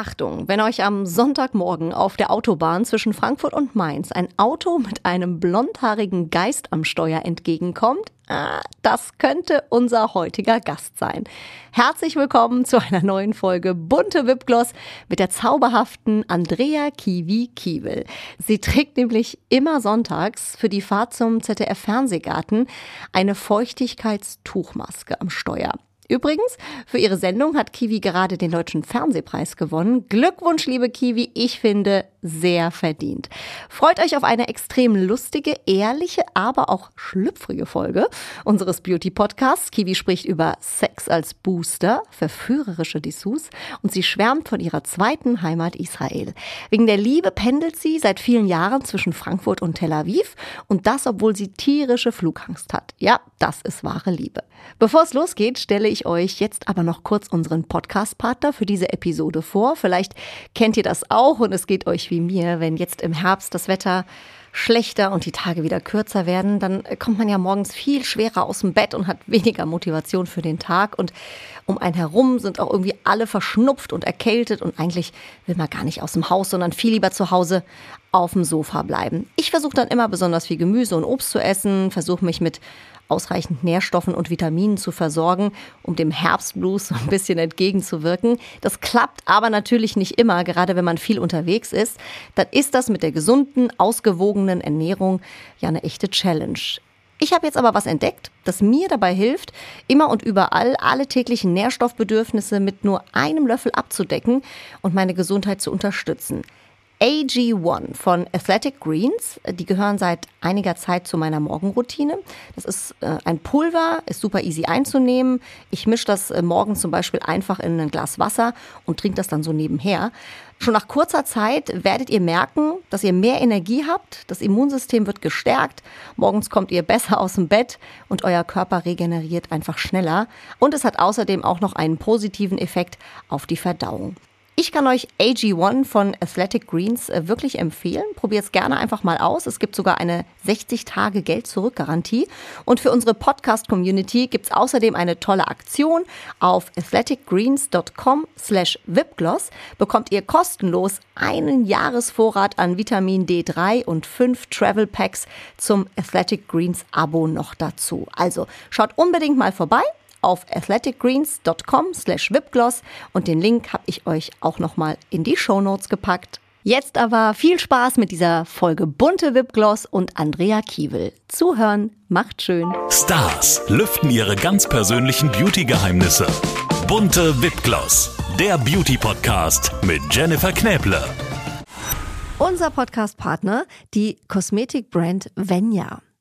Achtung, wenn euch am Sonntagmorgen auf der Autobahn zwischen Frankfurt und Mainz ein Auto mit einem blondhaarigen Geist am Steuer entgegenkommt, ah, das könnte unser heutiger Gast sein. Herzlich willkommen zu einer neuen Folge Bunte Wipgloss mit der zauberhaften Andrea Kiwi Kiewel. Sie trägt nämlich immer sonntags für die Fahrt zum ZDF Fernsehgarten eine Feuchtigkeitstuchmaske am Steuer. Übrigens, für ihre Sendung hat Kiwi gerade den Deutschen Fernsehpreis gewonnen. Glückwunsch, liebe Kiwi. Ich finde, sehr verdient. Freut euch auf eine extrem lustige, ehrliche, aber auch schlüpfrige Folge unseres Beauty-Podcasts. Kiwi spricht über Sex als Booster, verführerische Dessous und sie schwärmt von ihrer zweiten Heimat Israel. Wegen der Liebe pendelt sie seit vielen Jahren zwischen Frankfurt und Tel Aviv und das, obwohl sie tierische Flugangst hat. Ja, das ist wahre Liebe. Bevor es losgeht, stelle ich euch jetzt aber noch kurz unseren Podcast-Partner für diese Episode vor. Vielleicht kennt ihr das auch und es geht euch wie mir, wenn jetzt im Herbst das Wetter schlechter und die Tage wieder kürzer werden, dann kommt man ja morgens viel schwerer aus dem Bett und hat weniger Motivation für den Tag. Und um einen herum sind auch irgendwie alle verschnupft und erkältet und eigentlich will man gar nicht aus dem Haus, sondern viel lieber zu Hause auf dem Sofa bleiben. Ich versuche dann immer besonders viel Gemüse und Obst zu essen, versuche mich mit ausreichend Nährstoffen und Vitaminen zu versorgen, um dem Herbstblues so ein bisschen entgegenzuwirken. Das klappt aber natürlich nicht immer, gerade wenn man viel unterwegs ist. Dann ist das mit der gesunden, ausgewogenen Ernährung ja eine echte Challenge. Ich habe jetzt aber was entdeckt, das mir dabei hilft, immer und überall alle täglichen Nährstoffbedürfnisse mit nur einem Löffel abzudecken und meine Gesundheit zu unterstützen. AG1 von Athletic Greens. Die gehören seit einiger Zeit zu meiner Morgenroutine. Das ist äh, ein Pulver, ist super easy einzunehmen. Ich mische das äh, morgens zum Beispiel einfach in ein Glas Wasser und trinke das dann so nebenher. Schon nach kurzer Zeit werdet ihr merken, dass ihr mehr Energie habt, das Immunsystem wird gestärkt, morgens kommt ihr besser aus dem Bett und euer Körper regeneriert einfach schneller. Und es hat außerdem auch noch einen positiven Effekt auf die Verdauung. Ich kann euch AG1 von Athletic Greens äh, wirklich empfehlen. Probiert es gerne einfach mal aus. Es gibt sogar eine 60-Tage-Geld-Zurück-Garantie. Und für unsere Podcast-Community gibt es außerdem eine tolle Aktion. Auf athleticgreens.com slash vipgloss bekommt ihr kostenlos einen Jahresvorrat an Vitamin D3 und fünf Travel Packs zum Athletic Greens Abo noch dazu. Also schaut unbedingt mal vorbei auf athleticgreens.com slash vipgloss und den Link habe ich euch auch nochmal in die Show Notes gepackt. Jetzt aber viel Spaß mit dieser Folge Bunte Wipgloss und Andrea Kiewel. Zuhören macht schön. Stars lüften ihre ganz persönlichen Beauty-Geheimnisse. Bunte Wipgloss, der Beauty-Podcast mit Jennifer Knäble. Unser Podcast-Partner, die Kosmetikbrand Venya.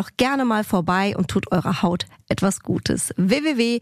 doch gerne mal vorbei und tut eurer Haut etwas Gutes. www.venya.de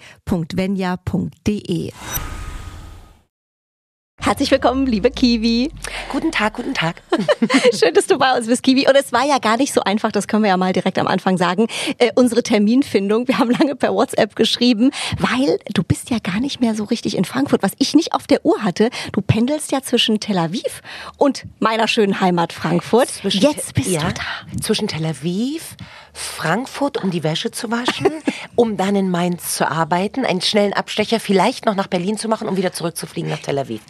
Herzlich willkommen, liebe Kiwi. Guten Tag, guten Tag. Schön, dass du bei uns bist, Kiwi. Und es war ja gar nicht so einfach, das können wir ja mal direkt am Anfang sagen, äh, unsere Terminfindung. Wir haben lange per WhatsApp geschrieben, weil du bist ja gar nicht mehr so richtig in Frankfurt, was ich nicht auf der Uhr hatte. Du pendelst ja zwischen Tel Aviv und meiner schönen Heimat Frankfurt. Zwischen Jetzt bist ja, du da. Zwischen Tel Aviv, Frankfurt, um die Wäsche zu waschen, um dann in Mainz zu arbeiten, einen schnellen Abstecher vielleicht noch nach Berlin zu machen, um wieder zurückzufliegen nach Tel Aviv.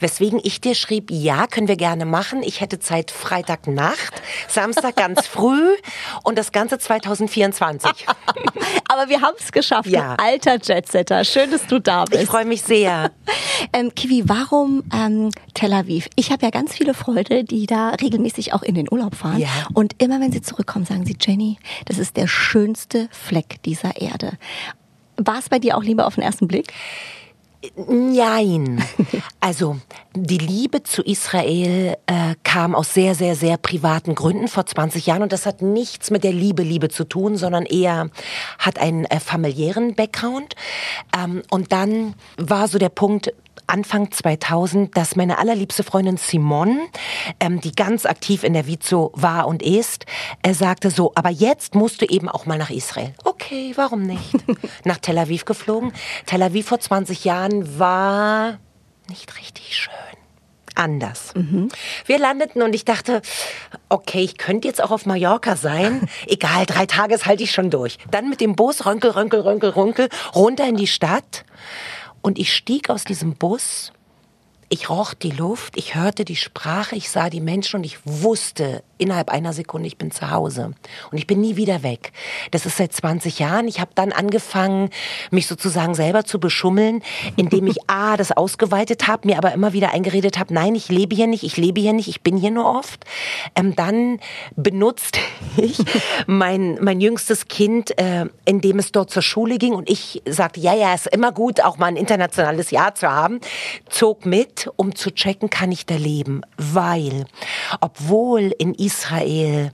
Weswegen ich dir schrieb, ja, können wir gerne machen. Ich hätte Zeit Freitagnacht, Samstag ganz früh und das Ganze 2024. Aber wir haben es geschafft, Ja. alter Jetsetter. Schön, dass du da bist. Ich freue mich sehr. Ähm, Kiwi, warum ähm, Tel Aviv? Ich habe ja ganz viele Freunde, die da regelmäßig auch in den Urlaub fahren. Ja. Und immer wenn sie zurückkommen, sagen sie, Jenny, das ist der schönste Fleck dieser Erde. War es bei dir auch lieber auf den ersten Blick? Nein. Also die Liebe zu Israel äh, kam aus sehr, sehr, sehr privaten Gründen vor 20 Jahren und das hat nichts mit der Liebe, Liebe zu tun, sondern eher hat einen äh, familiären Background. Ähm, und dann war so der Punkt, Anfang 2000, dass meine allerliebste Freundin Simone, ähm, die ganz aktiv in der Vizo war und ist, er sagte so, aber jetzt musst du eben auch mal nach Israel. Okay, warum nicht? nach Tel Aviv geflogen. Tel Aviv vor 20 Jahren war nicht richtig schön anders. Mhm. Wir landeten und ich dachte, okay, ich könnte jetzt auch auf Mallorca sein. Egal, drei Tage halte ich schon durch. Dann mit dem Bus, rönkel, rönkel, rönkel, rönkel, runter in die Stadt. Und ich stieg aus diesem Bus, ich roch die Luft, ich hörte die Sprache, ich sah die Menschen und ich wusste, innerhalb einer Sekunde, ich bin zu Hause und ich bin nie wieder weg. Das ist seit 20 Jahren. Ich habe dann angefangen, mich sozusagen selber zu beschummeln, indem ich A, das ausgeweitet habe, mir aber immer wieder eingeredet habe, nein, ich lebe hier nicht, ich lebe hier nicht, ich bin hier nur oft. Ähm, dann benutzt ich mein, mein jüngstes Kind, äh, indem es dort zur Schule ging und ich sagte, ja, ja, ist immer gut, auch mal ein internationales Jahr zu haben, zog mit, um zu checken, kann ich da leben, weil obwohl in Israel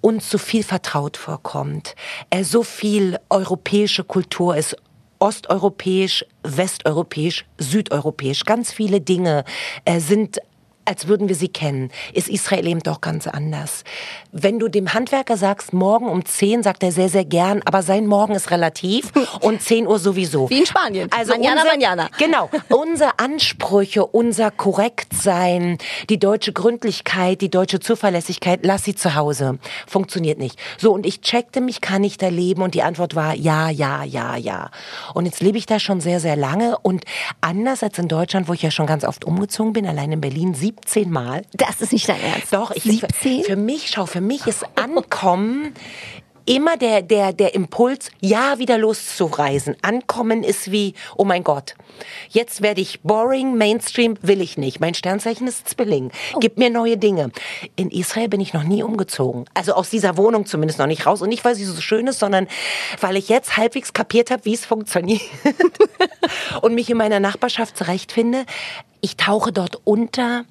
uns so viel vertraut vorkommt, er so viel europäische Kultur ist, osteuropäisch, westeuropäisch, südeuropäisch. Ganz viele Dinge äh, sind als würden wir sie kennen, ist Israel eben doch ganz anders. Wenn du dem Handwerker sagst, morgen um 10, sagt er sehr, sehr gern, aber sein Morgen ist relativ und 10 Uhr sowieso. Wie in Spanien. Also manana, unser, manana. Genau. unsere Ansprüche, unser Korrektsein, die deutsche Gründlichkeit, die deutsche Zuverlässigkeit, lass sie zu Hause. Funktioniert nicht. So, und ich checkte mich, kann ich da leben? Und die Antwort war ja, ja, ja, ja. Und jetzt lebe ich da schon sehr, sehr lange und anders als in Deutschland, wo ich ja schon ganz oft umgezogen bin, allein in Berlin, 17 Mal. Das ist nicht dein Ernst. Doch, ich 17? Für, für mich, schau, für mich ist Ankommen immer der, der, der Impuls, ja, wieder loszureisen. Ankommen ist wie, oh mein Gott, jetzt werde ich boring, Mainstream will ich nicht. Mein Sternzeichen ist Zwilling. Oh. Gib mir neue Dinge. In Israel bin ich noch nie umgezogen. Also aus dieser Wohnung zumindest noch nicht raus. Und nicht, weil sie so schön ist, sondern weil ich jetzt halbwegs kapiert habe, wie es funktioniert. und mich in meiner Nachbarschaft zurechtfinde. Ich tauche dort unter.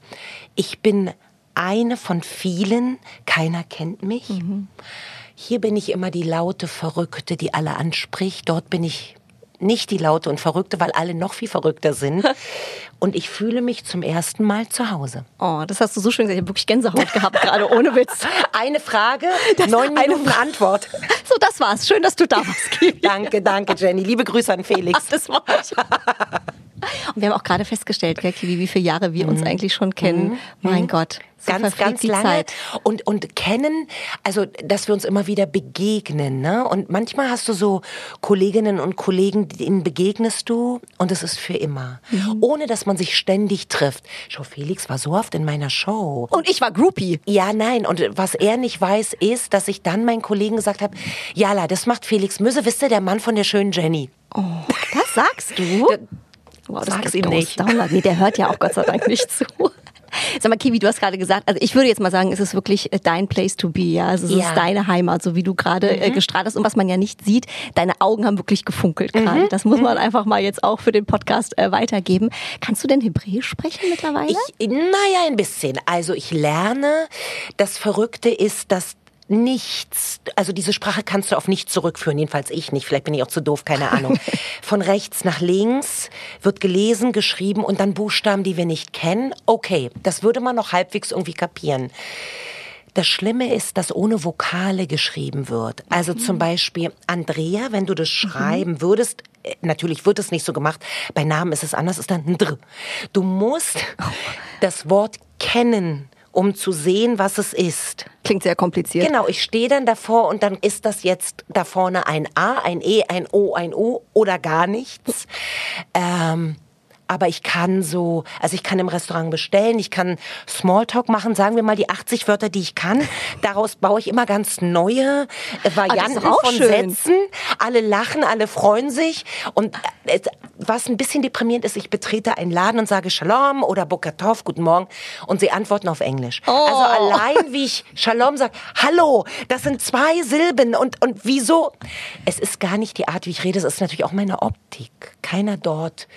Ich bin eine von vielen. Keiner kennt mich. Mhm. Hier bin ich immer die laute Verrückte, die alle anspricht. Dort bin ich nicht die laute und verrückte, weil alle noch viel verrückter sind. Und ich fühle mich zum ersten Mal zu Hause. Oh, das hast du so schön gesagt. Ich habe wirklich Gänsehaut gehabt, gerade ohne Witz. Eine Frage, das neun Minuten eine Antwort. So, das war's. Schön, dass du da warst, Kiwi. danke, danke, Jenny. Liebe Grüße an Felix. Ach, das war ich. Und wir haben auch gerade festgestellt, gell, Kiwi, wie viele Jahre wir uns mhm. eigentlich schon kennen. Mhm. Mein mhm. Gott. Ganz, ganz lange. Zeit. Und, und kennen, also, dass wir uns immer wieder begegnen, ne? Und manchmal hast du so Kolleginnen und Kollegen, denen begegnest du und es ist für immer. Mhm. Ohne, dass man sich ständig trifft. Schau, Felix war so oft in meiner Show. Und ich war Groupie. Ja, nein. Und was er nicht weiß, ist, dass ich dann meinen Kollegen gesagt habe, Jala, das macht Felix Müsse, wisst ihr, der Mann von der schönen Jenny. Oh, das sagst du? Wow, das Sag's ihm nicht. Download. Nee, der hört ja auch Gott sei Dank nicht zu. Sag mal, Kiwi, du hast gerade gesagt, also ich würde jetzt mal sagen, es ist wirklich äh, dein Place to be, ja. Also es ja. ist deine Heimat, so wie du gerade äh, mhm. gestrahlt hast. Und was man ja nicht sieht, deine Augen haben wirklich gefunkelt gerade. Mhm. Das muss man mhm. einfach mal jetzt auch für den Podcast äh, weitergeben. Kannst du denn Hebräisch sprechen mittlerweile? Ich, naja, ein bisschen. Also ich lerne. Das Verrückte ist, dass nichts, also diese Sprache kannst du auf nichts zurückführen, jedenfalls ich nicht, vielleicht bin ich auch zu doof, keine Ahnung. Von rechts nach links wird gelesen, geschrieben und dann Buchstaben, die wir nicht kennen. Okay, das würde man noch halbwegs irgendwie kapieren. Das Schlimme ist, dass ohne Vokale geschrieben wird. Also mhm. zum Beispiel Andrea, wenn du das mhm. schreiben mhm. würdest, äh, natürlich wird es nicht so gemacht, bei Namen ist es anders, ist dann ein Dr. Du musst oh. das Wort kennen um zu sehen, was es ist. Klingt sehr kompliziert. Genau, ich stehe dann davor und dann ist das jetzt da vorne ein A, ein E, ein O, ein U oder gar nichts. Ähm, aber ich kann so, also ich kann im Restaurant bestellen, ich kann Smalltalk machen, sagen wir mal die 80 Wörter, die ich kann. Daraus baue ich immer ganz neue äh, ah, Varianten von schön. Sätzen. Alle lachen, alle freuen sich. Und äh, was ein bisschen deprimierend ist, ich betrete einen Laden und sage Shalom oder Bokatov, guten Morgen, und sie antworten auf Englisch. Oh. Also allein wie ich Shalom sage, hallo, das sind zwei Silben und, und wieso? Es ist gar nicht die Art, wie ich rede, es ist natürlich auch meine Optik. Keiner dort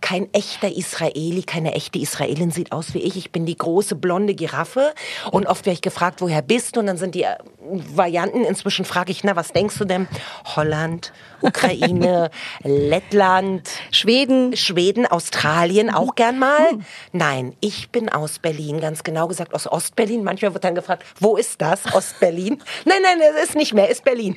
kein echter Israeli, keine echte Israelin sieht aus wie ich. Ich bin die große blonde Giraffe und oft werde ich gefragt, woher bist du? Und dann sind die äh, Varianten. Inzwischen frage ich, na, was denkst du denn? Holland, Ukraine, Lettland, Schweden. Schweden, Australien auch gern mal. Nein, ich bin aus Berlin, ganz genau gesagt aus Ostberlin. Manchmal wird dann gefragt, wo ist das? Ostberlin? nein, nein, es ist nicht mehr, ist Berlin.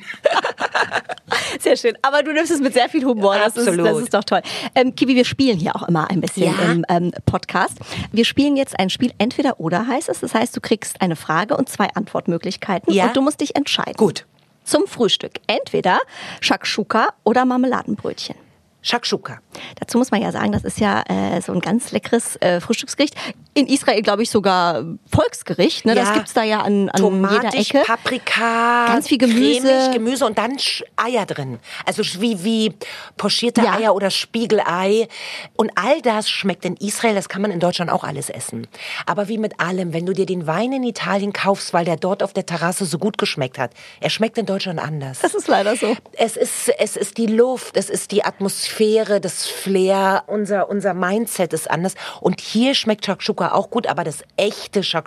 Sehr schön. Aber du nimmst es mit sehr viel Humor. Das, ist, Absolut. das ist doch toll. Ähm, Kiwi, wir spielen hier auch immer ein bisschen Ja. im ähm, Podcast. Wir spielen jetzt ein Spiel entweder oder heißt es. Das heißt, du kriegst eine Frage und zwei Antwortmöglichkeiten Ja. und du musst dich entscheiden. Gut. Zum Frühstück entweder Shakshuka oder Marmeladenbrötchen. Shakshuka. Dazu muss man ja sagen, das ist ja äh, so ein ganz leckeres äh, Frühstücksgericht. In Israel, glaube ich, sogar Volksgericht. Ne? Das Ja. gibt's da ja an, an jeder Tomatig, Ecke. Paprika, Ganz viel Gemüse. cremig, Gemüse und dann Eier drin. Also wie, wie pochierte Ja. Eier oder Spiegelei. Und all das schmeckt in Israel, das kann man in Deutschland auch alles essen. Aber wie mit allem, wenn du dir den Wein in Italien kaufst, weil der dort auf der Terrasse so gut geschmeckt hat, er schmeckt in Deutschland anders. Das ist leider so. Es ist, es ist die Luft, es ist die Atmosphäre, das Flair, unser, unser Mindset ist anders. Und hier schmeckt Shakshuka auch gut, aber das echte Shakshuka,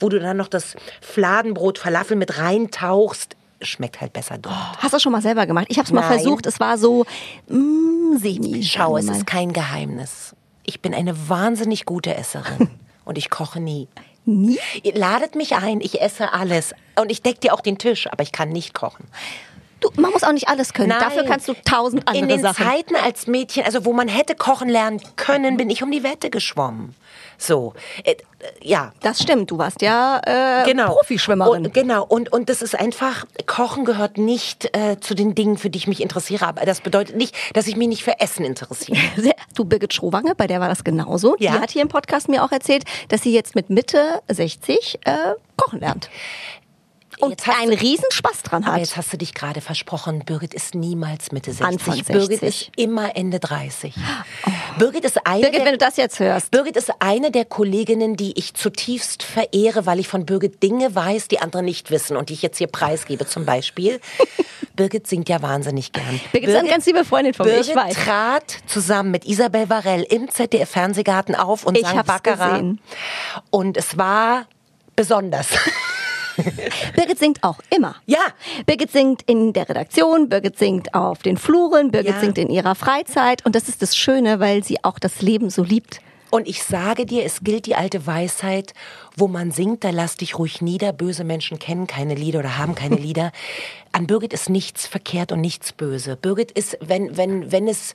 wo du dann noch das Fladenbrot, Falafel mit reintauchst, schmeckt halt besser dort. Hast du schon mal selber gemacht? Ich habe es mal versucht. Es war so mm, semi. Schau, es ist kein Geheimnis. Ich bin eine wahnsinnig gute Esserin. Und ich koche nie. Nie? Ihr ladet mich ein, ich esse alles. Und ich deck dir auch den Tisch, aber ich kann nicht kochen. Du, man muss auch nicht alles können. Nein. Dafür kannst du tausend andere In den Sachen. Zeiten als Mädchen, also wo man hätte kochen lernen können, bin ich um die Wette geschwommen. So, äh, ja. Das stimmt. Du warst ja äh, Genau. Profischwimmerin. Und, genau. Und, und das ist einfach, Kochen gehört nicht äh, zu den Dingen, für die ich mich interessiere. Aber das bedeutet nicht, dass ich mich nicht für Essen interessiere. Du, Birgit Schrowange, bei der war das genauso. Ja. Die hat hier im Podcast mir auch erzählt, dass sie jetzt mit Mitte 60 äh, kochen lernt. Und einen Riesenspaß dran Aber hat. jetzt hast du dich gerade versprochen, Birgit ist niemals Mitte 60. Anfang Birgit 60. ist immer Ende 30. Birgit ist eine Birgit, der, wenn du das jetzt hörst. Birgit ist eine der Kolleginnen, die ich zutiefst verehre, weil ich von Birgit Dinge weiß, die andere nicht wissen und die ich jetzt hier preisgebe. Zum Beispiel, Birgit singt ja wahnsinnig gern. Birgit ist eine ganz liebe Freundin von mir, Birgit ich weiß. trat zusammen mit Isabel Varell im ZDF-Fernsehgarten auf und Ich sang Baccarat. gesehen. Und es war besonders. Birgit singt auch immer. Ja. Birgit singt in der Redaktion, Birgit singt auf den Fluren, Birgit Ja. singt in ihrer Freizeit. Und das ist das Schöne, weil sie auch das Leben so liebt. Und ich sage dir, es gilt die alte Weisheit, wo man singt, da lass dich ruhig nieder. Böse Menschen kennen keine Lieder oder haben keine Lieder. An Birgit ist nichts verkehrt und nichts böse. Birgit ist, wenn, wenn, wenn es,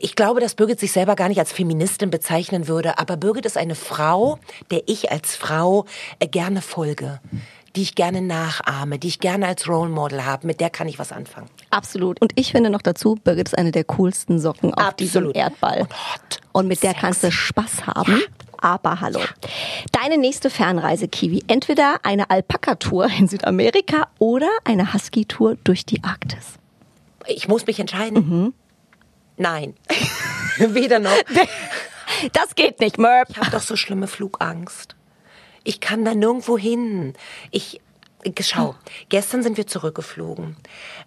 ich glaube, dass Birgit sich selber gar nicht als Feministin bezeichnen würde, aber Birgit ist eine Frau, der ich als Frau äh, gerne folge. Die ich gerne nachahme, die ich gerne als Role Model habe, mit der kann ich was anfangen. Absolut. Und ich finde noch dazu, Birgit ist eine der coolsten Socken auf diesem Absolut. Erdball. Und hot. Und mit der Sexy. kannst du Spaß haben. Aber hallo. Deine nächste Fernreise, Kiwi. Entweder eine Alpaka-Tour in Südamerika oder eine Husky-Tour durch die Arktis. Ich muss mich entscheiden. Nein. Weder noch. Das geht nicht, Merp. Ich habe doch so schlimme Flugangst. Ich kann da nirgendwo hin. Ich Schau, gestern sind wir zurückgeflogen.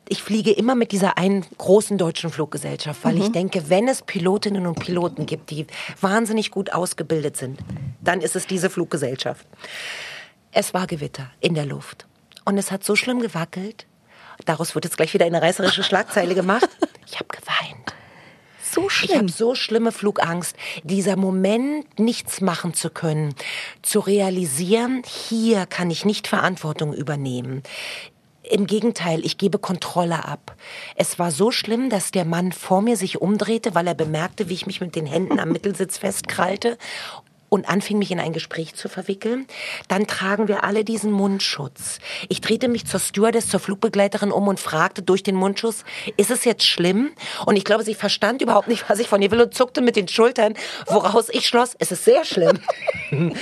Ich fliege immer mit dieser einen großen deutschen Fluggesellschaft, weil ich denke, wenn es Pilotinnen und Piloten gibt, die wahnsinnig gut ausgebildet sind, dann ist es diese Fluggesellschaft. Es war Gewitter in der Luft. Und es hat so schlimm gewackelt. Daraus wird jetzt gleich wieder eine reißerische Schlagzeile gemacht. Ich habe geweint. So Ich schlimm. habe so schlimme Flugangst. Dieser Moment, nichts machen zu können, zu realisieren, hier kann ich nicht Verantwortung übernehmen. Im Gegenteil, ich gebe Kontrolle ab. Es war so schlimm, dass der Mann vor mir sich umdrehte, weil er bemerkte, wie ich mich mit den Händen am Mittelsitz festkrallte und anfing, mich in ein Gespräch zu verwickeln. Dann tragen wir alle diesen Mundschutz. Ich drehte mich zur Stewardess, zur Flugbegleiterin um und fragte durch den Mundschutz, ist es jetzt schlimm? Und ich glaube, sie verstand überhaupt nicht, was ich von ihr will und zuckte mit den Schultern, woraus ich schloss, es ist sehr schlimm.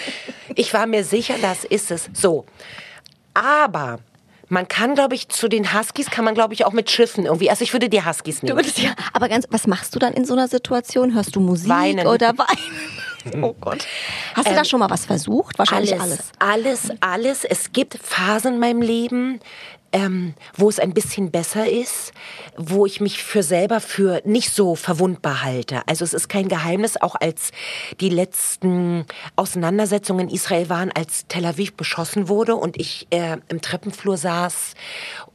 ich war mir sicher, das ist es. So. Aber man kann, glaube ich, zu den Huskies kann man, glaube ich, auch mit Schiffen irgendwie. Also ich würde die Huskies Du nehmen. würdest ja, aber ganz, was machst du dann in so einer Situation? Hörst du Musik Weinen. oder weinen? Oh Gott. Hast du da schon mal was versucht? Wahrscheinlich alles. Alles, alles, alles. Es gibt Phasen in meinem Leben, ähm, wo es ein bisschen besser ist, wo ich mich für selber für nicht so verwundbar halte. Also es ist kein Geheimnis, auch als die letzten Auseinandersetzungen in Israel waren, als Tel Aviv beschossen wurde und ich äh, im Treppenflur saß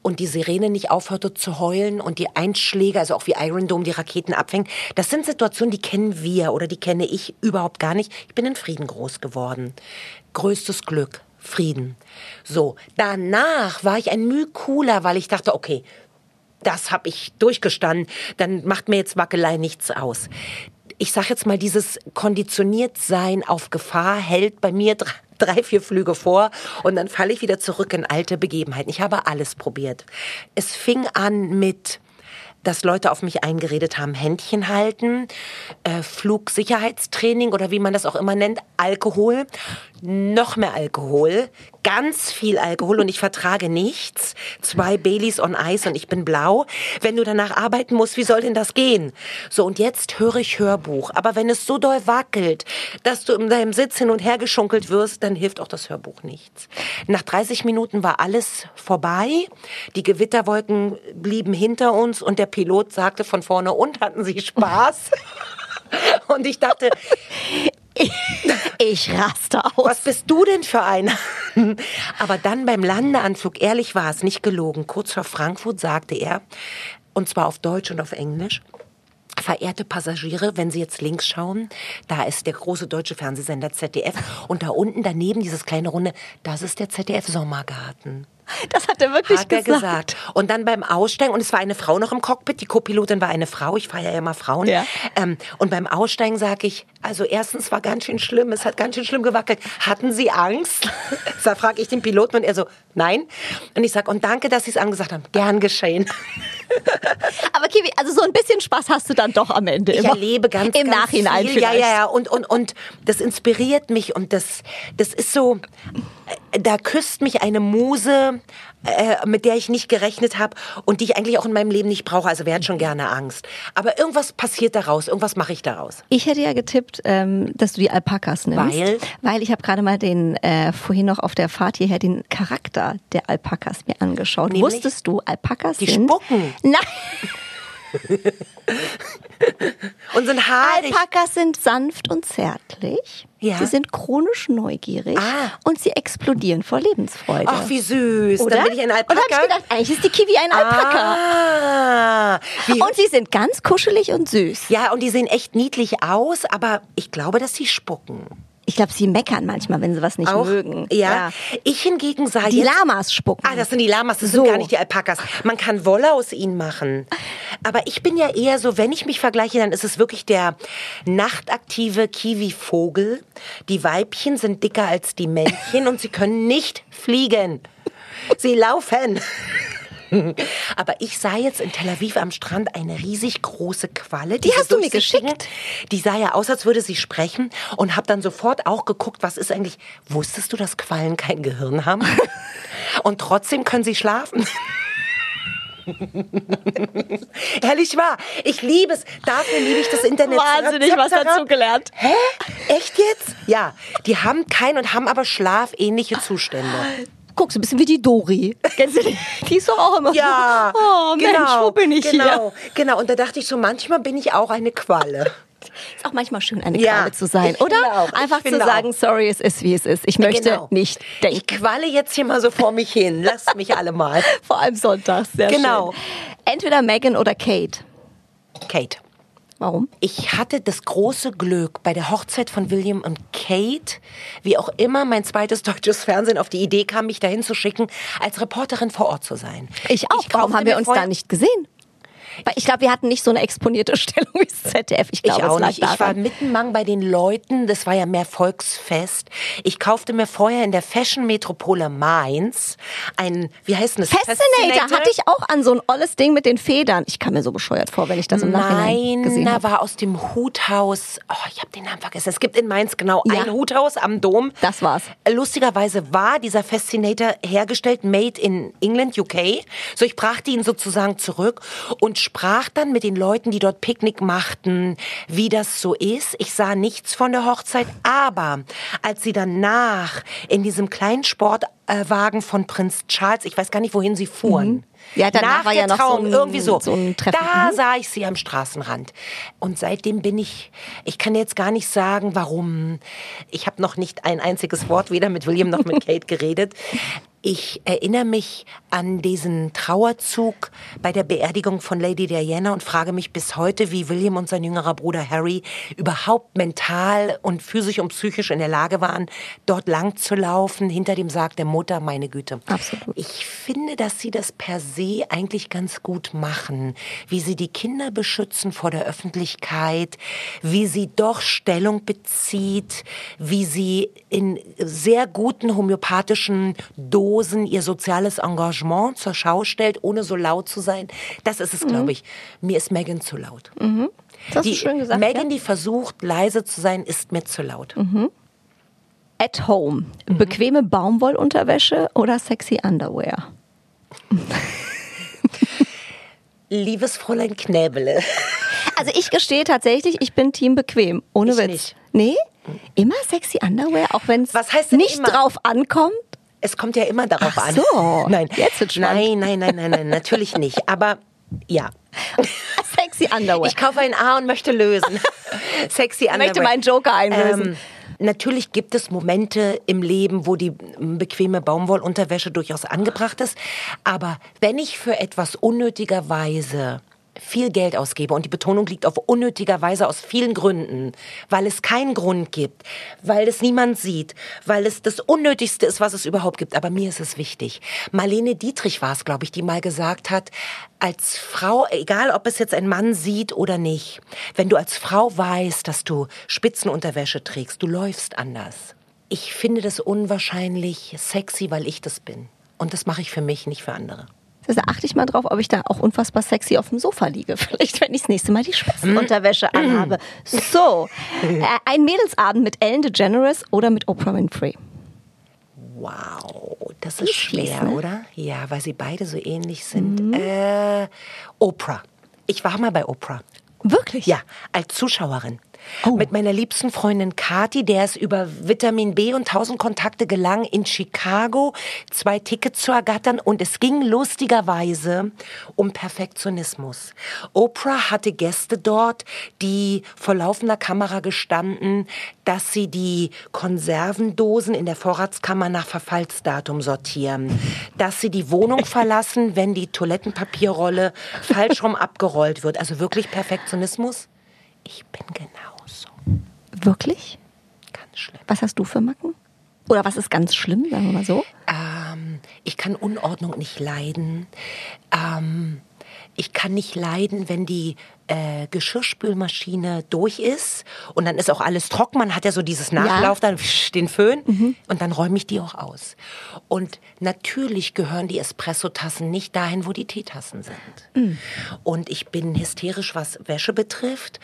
und die Sirene nicht aufhörte zu heulen und die Einschläge, also auch wie Iron Dome die Raketen abfängt. Das sind Situationen, die kennen wir oder die kenne ich überhaupt gar nicht. Ich bin in Frieden groß geworden. Größtes Glück. Frieden. So, danach war ich ein Mühe cooler, weil ich dachte, okay, das habe ich durchgestanden, dann macht mir jetzt Wackelei nichts aus. Ich sage jetzt mal, dieses Konditioniertsein auf Gefahr hält bei mir drei, vier Flüge vor und dann falle ich wieder zurück in alte Begebenheiten. Ich habe alles probiert. Es fing an mit dass Leute auf mich eingeredet haben, Händchen halten, äh, Flugsicherheitstraining oder wie man das auch immer nennt, Alkohol, noch mehr Alkohol, ganz viel Alkohol und ich vertrage nichts. Zwei Baileys on Ice und ich bin blau. Wenn du danach arbeiten musst, wie soll denn das gehen? So, und jetzt höre ich Hörbuch. Aber wenn es so doll wackelt, dass du in deinem Sitz hin und her geschunkelt wirst, dann hilft auch das Hörbuch nichts. Nach 30 Minuten war alles vorbei. Die Gewitterwolken blieben hinter uns und der Pilot sagte von vorne, und hatten Sie Spaß? Und ich dachte, ich raste aus. Was bist du denn für einer? Aber dann beim Landeanflug, ehrlich war es nicht gelogen, kurz vor Frankfurt sagte er, und zwar auf Deutsch und auf Englisch, Verehrte Passagiere, wenn Sie jetzt links schauen, da ist der große deutsche Fernsehsender ZDF und da unten daneben dieses kleine Runde, das ist der ZDF Sommergarten. Das hat er wirklich hat er gesagt. gesagt. Und dann beim Aussteigen, und es war eine Frau noch im Cockpit, die Co-Pilotin war eine Frau, ich feiere ja immer Frauen. Ja. Ähm, und beim Aussteigen sage ich, also erstens war ganz schön schlimm, es hat ganz schön schlimm gewackelt. Hatten Sie Angst? da frage ich den Piloten und er so, nein. Und ich sage, und danke, dass Sie es angesagt haben. Gern geschehen. Aber Kiwi, also so ein bisschen Spaß hast du dann doch am Ende Ich immer. erlebe ganz, Im ganz Nachhinein viel. Ja, vielleicht. ja, ja. Und, und, und das inspiriert mich und das, das ist so, äh, da küsst mich eine Muse, äh, mit der ich nicht gerechnet habe und die ich eigentlich auch in meinem Leben nicht brauche. Also wer hat schon gerne Angst? Aber irgendwas passiert daraus, irgendwas mache ich daraus. Ich hätte ja getippt, ähm, dass du die Alpakas nimmst. Weil? Weil ich habe gerade mal den, äh, vorhin noch auf der Fahrt hierher, den Charakter der Alpakas mir angeschaut. Nämlich? Wusstest du, Alpakas Die sind... spucken. Nein, Und sind haarig. Alpakas sind sanft und zärtlich. Ja. Sie sind chronisch neugierig Ah. und sie explodieren vor Lebensfreude. Ach, wie süß. Oder? Dann bin ich ein Alpaka. Und hab ich gedacht, eigentlich ist die Kiwi ein Alpaka. Ah, Und sie sind ganz kuschelig und süß. ja, und die sehen echt niedlich aus, aber ich glaube, dass sie spucken. Ich glaube, sie meckern manchmal, wenn sie was nicht Auch? mögen. Ja. Ich hingegen sage Die jetzt, Lamas spucken. Ah, das sind die Lamas, das So. sind gar nicht die Alpakas. Man kann Wolle aus ihnen machen. Aber ich bin ja eher so, wenn ich mich vergleiche, dann ist es wirklich der nachtaktive Kiwi-Vogel. Die Weibchen sind dicker als die Männchen und sie können nicht fliegen. Sie laufen. Aber ich sah jetzt in Tel Aviv am Strand eine riesig große Qualle. Die diese hast du mir geschickt. Die sah ja aus, als würde sie sprechen und habe dann sofort auch geguckt, was ist eigentlich, wusstest du, dass Quallen kein Gehirn haben? und trotzdem können sie schlafen. Ehrlich wahr, ich liebe es. Dafür liebe ich das Internet. Wahnsinnig was dazu gelernt. Hä? Echt jetzt? Ja, die haben kein und haben aber schlafähnliche Zustände. Guck, so ein bisschen wie die Dori. Kennst du die? Die ist doch auch immer Ja, so. Oh Mensch, genau, wo bin ich genau, Genau, und da dachte ich so, manchmal bin ich auch eine Qualle. hier? Ist auch manchmal schön, eine Ja, Qualle zu sein, ich oder? auch, ich Einfach zu sagen, auch. sorry, es ist, wie es ist. Ich möchte Genau. nicht Ich denken. qualle jetzt hier mal so vor mich hin. Lasst mich alle mal. Vor allem sonntags. Sehr Genau. Schön. Entweder Megan oder Kate. Kate. Warum? Ich hatte das große Glück, bei der Hochzeit von William und Kate, wie auch immer mein zweites deutsches Fernsehen auf die Idee kam, mich dahin zu schicken, als Reporterin vor Ort zu sein. Ich auch. Warum kaufte haben wir uns da nicht gesehen? Ich glaube, wir hatten nicht so eine exponierte Stellung wie das ZDF. Ich glaube, ich auch nicht. Ich war daran. mittenmang bei den Leuten. Das war ja mehr Volksfest. Ich kaufte mir vorher in der Fashion-Metropole Mainz ein, wie heißt das? Fascinator hatte ich auch an so ein olles Ding mit den Federn. Ich kam mir so bescheuert vor, wenn ich das im Nachhinein gesehen Meiner habe. war aus dem Huthaus. Oh, ich habe den Namen vergessen. Es gibt in Mainz genau Ja. ein Huthaus am Dom. Das war's. Lustigerweise war dieser Fascinator hergestellt, made in England, UK. So, ich brachte ihn sozusagen zurück und sprach dann mit den Leuten, die dort Picknick machten, wie das so ist. Ich sah nichts von der Hochzeit, aber als sie danach in diesem kleinen Sportwagen von Prinz Charles, ich weiß gar nicht, wohin sie fuhren. Mhm. Ja, danach nach war ja noch so Trauung, ein- irgendwie so. so ein Treffen. Da Mhm. sah ich sie am Straßenrand. Und seitdem bin ich, ich kann jetzt gar nicht sagen, warum. Ich habe noch nicht ein einziges Wort weder mit William noch mit Kate geredet. Ich erinnere mich an diesen Trauerzug bei der Beerdigung von Lady Diana und frage mich bis heute, wie William und sein jüngerer Bruder Harry überhaupt mental und physisch und psychisch in der Lage waren, dort lang zu laufen, hinter dem Sarg der Mutter, meine Güte. Absolut. Ich finde, dass sie das per se eigentlich ganz gut machen. Wie sie die Kinder beschützen vor der Öffentlichkeit, wie sie doch Stellung bezieht, wie sie in sehr guten homöopathischen Dosen ihr soziales Engagement zur Schau stellt, ohne so laut zu sein. Das ist es, glaube ich. Mir ist Megan zu laut. Das hast Die, du schön gesagt. Megan, ja? die versucht, leise zu sein, ist mir zu laut. At home. Bequeme Baumwollunterwäsche oder sexy Underwear? Liebes Fräulein Knäbele. Also ich gestehe tatsächlich, ich bin Team bequem. Ohne Ich Witz. nicht. Nee? Immer sexy Underwear, auch wenn es Was heißt denn nicht immer? drauf ankommt? Es kommt ja immer darauf Ach an. so, nein, jetzt wird's spannend. nein, nein, nein, nein, nein, natürlich nicht. Aber ja, Sexy Underwear. ich kaufe ein A und möchte lösen. Sexy Underwear. möchte meinen Joker einlösen. Ähm, natürlich gibt es Momente im Leben, wo die bequeme Baumwollunterwäsche durchaus angebracht ist. Aber wenn ich für etwas unnötigerweise viel Geld ausgebe und die Betonung liegt auf unnötigerweise aus vielen Gründen, weil es keinen Grund gibt, weil es niemand sieht, weil es das Unnötigste ist, was es überhaupt gibt. Aber mir ist es wichtig. Marlene Dietrich war es, glaube ich, die mal gesagt hat, als Frau, egal ob es jetzt ein Mann sieht oder nicht, wenn du als Frau weißt, dass du Spitzenunterwäsche trägst, du läufst anders. Ich finde das unwahrscheinlich sexy, weil ich das bin. Und das mache ich für mich, nicht für andere. Also da achte ich mal drauf, ob ich da auch unfassbar sexy auf dem Sofa liege. Vielleicht, wenn ich das nächste Mal die Spitzenunterwäsche anhabe. So, äh, ein Mädelsabend mit Ellen DeGeneres oder mit Oprah Winfrey. Wow, das ist schwer, ne? oder? Ja, weil sie beide so ähnlich sind. Äh, Oprah. Ich war mal bei Oprah. Wirklich? Ja, als Zuschauerin. Oh. Mit meiner liebsten Freundin Kati, der es über Vitamin B und tausend Kontakte gelang, in Chicago zwei Tickets zu ergattern. Und es ging lustigerweise um Perfektionismus. Oprah hatte Gäste dort, die vor laufender Kamera gestanden, dass sie die Konservendosen in der Vorratskammer nach Verfallsdatum sortieren, dass sie die Wohnung verlassen, wenn die Toilettenpapierrolle falsch rum abgerollt wird. Also wirklich Perfektionismus. Ich bin genauso. Wirklich? Ganz schlimm. Was hast du für Macken? Oder was ist ganz schlimm, sagen wir mal so? Ähm, ich kann Unordnung nicht leiden. Ähm, ich kann nicht leiden, wenn die äh, Geschirrspülmaschine durch ist und dann ist auch alles trocken. Man hat ja so dieses Nachlauf, dann psch, den Föhn und dann räume ich die auch aus. Und natürlich gehören die Espressotassen nicht dahin, wo die Teetassen sind. Und ich bin hysterisch, was Wäsche betrifft.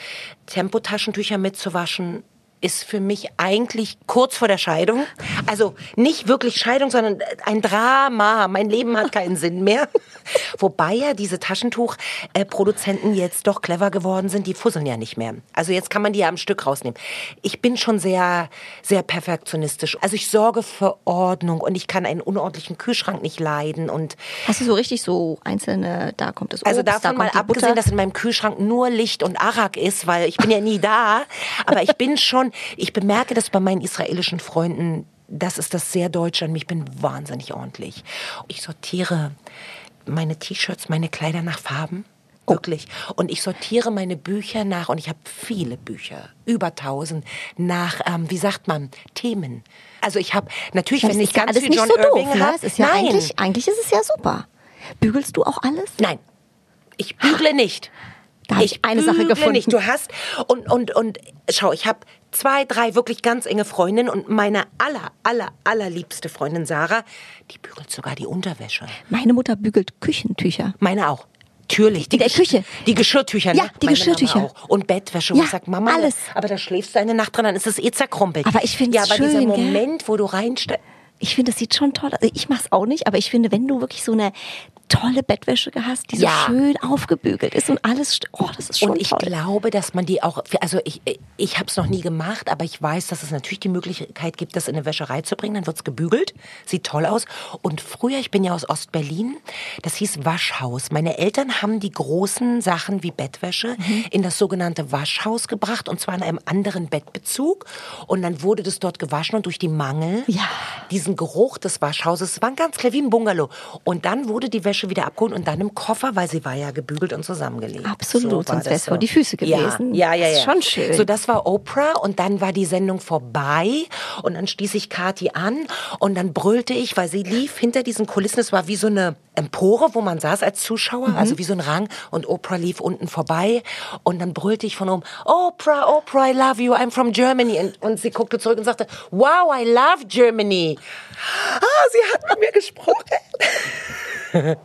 Tempotaschentücher mitzuwaschen ist für mich eigentlich kurz vor der Scheidung. Also nicht wirklich Scheidung, sondern ein Drama. Mein Leben hat keinen Sinn mehr. Wobei ja diese Taschentuchproduzenten jetzt doch clever geworden sind. Die fusseln ja nicht mehr. Also jetzt kann man die ja am Stück rausnehmen. Ich bin schon sehr, sehr perfektionistisch. Also ich sorge für Ordnung und ich kann einen unordentlichen Kühlschrank nicht leiden und Hast du so richtig so einzelne, da kommt das also Obst, da davon kommt mal abgesehen, Butter. dass in meinem Kühlschrank nur Licht und Arak ist, weil ich bin ja nie da. Aber ich bin schon, ich bemerke das bei meinen israelischen Freunden, das ist das sehr Deutsche an mich. Ich bin wahnsinnig ordentlich. Ich sortiere meine T-Shirts, meine Kleider nach Farben. Wirklich. Und ich sortiere meine Bücher nach, und ich habe viele Bücher, über tausend, nach, ähm, wie sagt man, Themen. Also ich habe natürlich, das wenn ich ja ganz alles viel nicht John so Irving doof, ne? habe, Es ist ja nein, eigentlich, eigentlich ist es ja super. Bügelst du auch alles? nein, ich bügle nicht. Da habe ich, eine Sache gefunden. Nicht. Du hast und und und schau, ich habe zwei, drei wirklich ganz enge Freundinnen und meine aller aller allerliebste Freundin Sarah, die bügelt sogar die Unterwäsche. Meine Mutter bügelt Küchentücher. Meine auch. Natürlich. Die In der Gesch- Küche. Die Geschirrtücher, Ja, ne? die Meine Geschirrtücher. Mama auch. Und Bettwäsche, Ja, ich sag, Mama, alles. aber da schläfst du eine Nacht dran, dann ist es eh zerkrumpelt. Aber ich find's Ja, aber dieser schön, gell? Moment, wo du reinsteigst. Ich finde, das sieht schon toll aus. Also Ich mache es auch nicht, aber ich finde, wenn du wirklich so eine tolle Bettwäsche hast, die so Ja. schön aufgebügelt ist und alles. Oh, das ist schon Und ich toll. glaube, dass man die auch, also ich, ich habe es noch nie gemacht, aber ich weiß, dass es natürlich die Möglichkeit gibt, das in eine Wäscherei zu bringen. Dann wird's gebügelt, sieht toll aus. Und früher, ich bin ja aus Ostberlin, das hieß Waschhaus. Meine Eltern haben die großen Sachen wie Bettwäsche Mhm. in das sogenannte Waschhaus gebracht und zwar in einem anderen Bettbezug. Und dann wurde das dort gewaschen und durch die Mangel, Ja. diesen Geruch des Waschhauses, es war ganz klar wie ein Bungalow. Und dann wurde die Wäsche wieder abgeholt und dann im Koffer, weil sie war ja gebügelt und zusammengelegt. Absolut, war sonst das wär's vor die Füße gewesen. Ja, ja, ja. Ja. schon schön. So, das war Oprah und dann war die Sendung vorbei und dann stieß ich Kati an und dann brüllte ich, weil sie lief hinter diesen Kulissen. Es war wie so eine Empore, wo man saß als Zuschauer, Mhm. also wie so ein Rang und Oprah lief unten vorbei und dann brüllte ich von oben, Oprah, Oprah, I love you, I'm from Germany. Und, und sie guckte zurück und sagte, wow, I love Germany. Ah, sie hat mit mir gesprochen.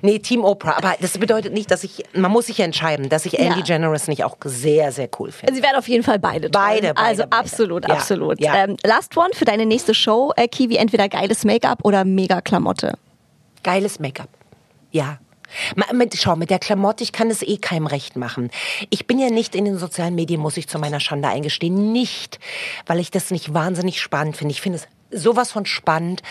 Nee, Team Oprah. Aber das bedeutet nicht, dass ich, man muss sich entscheiden, dass ich Andy Ja. Generous nicht auch sehr, sehr cool finde. Sie werden auf jeden Fall beide toll. Beide, beide, Also beide. absolut, Ja, absolut. ja. Ähm, last one für deine nächste Show, äh, Kiwi, entweder geiles Make-up oder mega Klamotte. Geiles Make-up. Ja. Mit, schau, mit der Klamotte, ich kann es eh keinem recht machen. Ich bin ja nicht in den sozialen Medien, muss ich zu meiner Schande eingestehen. Nicht, weil ich das nicht wahnsinnig spannend finde. Ich finde es sowas von spannend.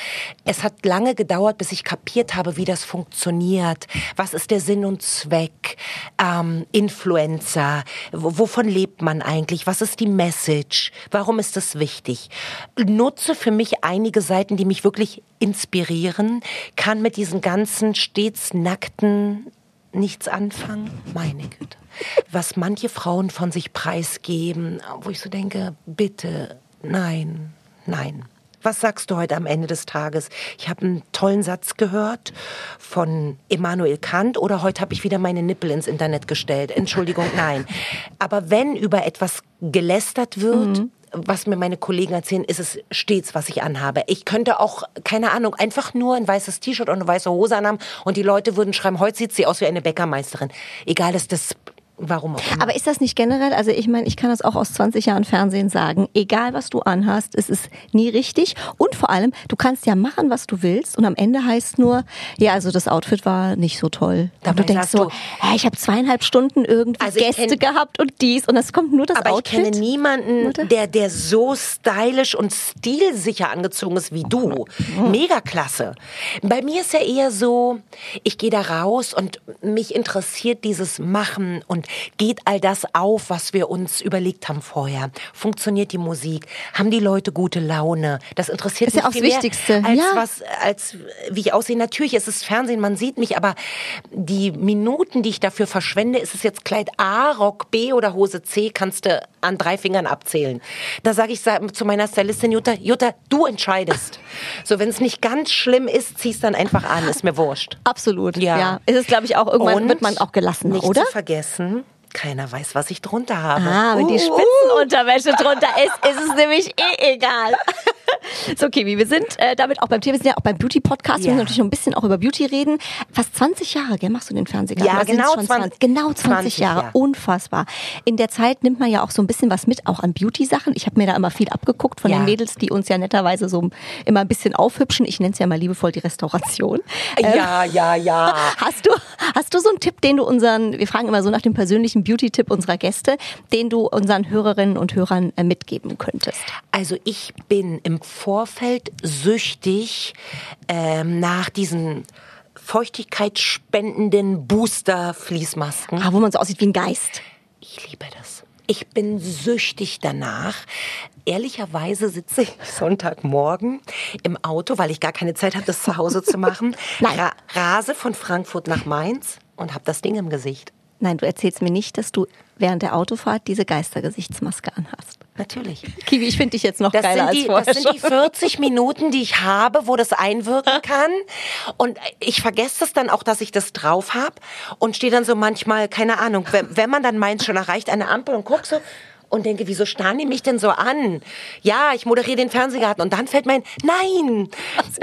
Es hat lange gedauert, bis ich kapiert habe, wie das funktioniert. Was ist der Sinn und Zweck? Ähm, Influencer. Wovon lebt man eigentlich? Was ist die Message? Warum ist das wichtig? Nutze für mich einige Seiten, die mich wirklich inspirieren, kann mit diesen ganzen stets nackten nichts anfangen. Meine Güte. Was manche Frauen von sich preisgeben, wo ich so denke, bitte, nein, nein. Was sagst du heute am Ende des Tages? Ich habe einen tollen Satz gehört von Immanuel Kant oder heute habe ich wieder meine Nippel ins Internet gestellt. Entschuldigung, nein. Aber wenn über etwas gelästert wird, was mir meine Kollegen erzählen, ist es stets, was ich anhabe. Ich könnte auch, keine Ahnung, einfach nur ein weißes T-Shirt und eine weiße Hose anhaben und die Leute würden schreiben, heute sieht sie aus wie eine Bäckermeisterin. Egal ist das, warum auch immer. Aber ist das nicht generell, also ich meine, ich kann das auch aus 20 Jahren Fernsehen sagen, egal was du anhast, es ist nie richtig und vor allem, du kannst ja machen, was du willst und am Ende heißt nur, ja, also das Outfit war nicht so toll. Dabei und du denkst so, du- ich habe zweieinhalb Stunden irgendwie Also ich Gäste gehabt und dies und es kommt nur das Aber ich Outfit. kenne niemanden, der, der so stylisch und stilsicher angezogen ist wie du. Mega klasse. Bei mir ist ja eher so, ich gehe da raus und mich interessiert dieses Machen und geht all das auf, was wir uns überlegt haben vorher. Funktioniert die Musik? Haben die Leute gute Laune? Das interessiert Ist ja mich auch viel das mehr, Wichtigste, als ja. was, als wie ich aussehe. Natürlich ist es Fernsehen, man sieht mich, aber die Minuten, die ich dafür verschwende, ist es jetzt Kleid A, Rock B oder Hose C, kannst du an drei Fingern abzählen. Da sage ich zu meiner Stylistin Jutta, Jutta, du entscheidest. So, wenn es nicht ganz schlimm ist, zieh's dann einfach an, ist mir wurscht. Absolut, ja. Ja. Ist es, glaube ich, auch irgendwann Und wird man auch gelassener, nicht oder? zu vergessen, keiner weiß, was ich drunter habe. Ah, wenn die Uh, Spitzenunterwäsche drunter ist, ist es nämlich eh egal. So, Kiwi, wir sind äh, damit auch beim Thema, wir sind ja auch beim Beauty-Podcast, wir Ja. müssen natürlich noch ein bisschen auch über Beauty reden. Fast 20 Jahre, gell, machst du den Fernsehgarten? Ja, genau schon 20 Genau 20, 20 Jahre, Jahre. unfassbar. In der Zeit nimmt man ja auch so ein bisschen was mit, auch an Beauty-Sachen. Ich habe mir da immer viel abgeguckt von Ja. den Mädels, die uns ja netterweise so immer ein bisschen aufhübschen. Ich nenne es ja mal liebevoll die Restauration. Ähm, Ja, ja, ja. Hast du, hast du so einen Tipp, den du unseren, wir fragen immer so nach dem persönlichen Beauty-Tipp unserer Gäste, den du unseren Hörerinnen und Hörern äh, mitgeben könntest? Also ich bin im Vorfeld süchtig ähm, nach diesen feuchtigkeitsspendenden Booster-Fließmasken. Ah, wo man so aussieht wie ein Geist. Ich liebe das. Ich bin süchtig danach. Ehrlicherweise sitze ich Sonntagmorgen im Auto, weil ich gar keine Zeit habe, das zu Hause zu machen. Nein. Ra rase von Frankfurt nach Mainz und habe das Ding im Gesicht. Nein, du erzählst mir nicht, dass du während der Autofahrt diese Geistergesichtsmaske anhast. Natürlich. Kiwi, ich finde dich jetzt noch Das geiler sind, die, als vorher das sind die schon. 40 Minuten, die ich habe, wo das einwirken kann. Und ich vergesse es dann auch, dass ich das drauf habe und stehe dann so manchmal, keine Ahnung, wenn, wenn man dann meins schon erreicht, der Ampel und guck so und denke, wieso starren die mich denn so an? Ja, ich moderiere den Fernsehgarten und dann fällt mein, nein,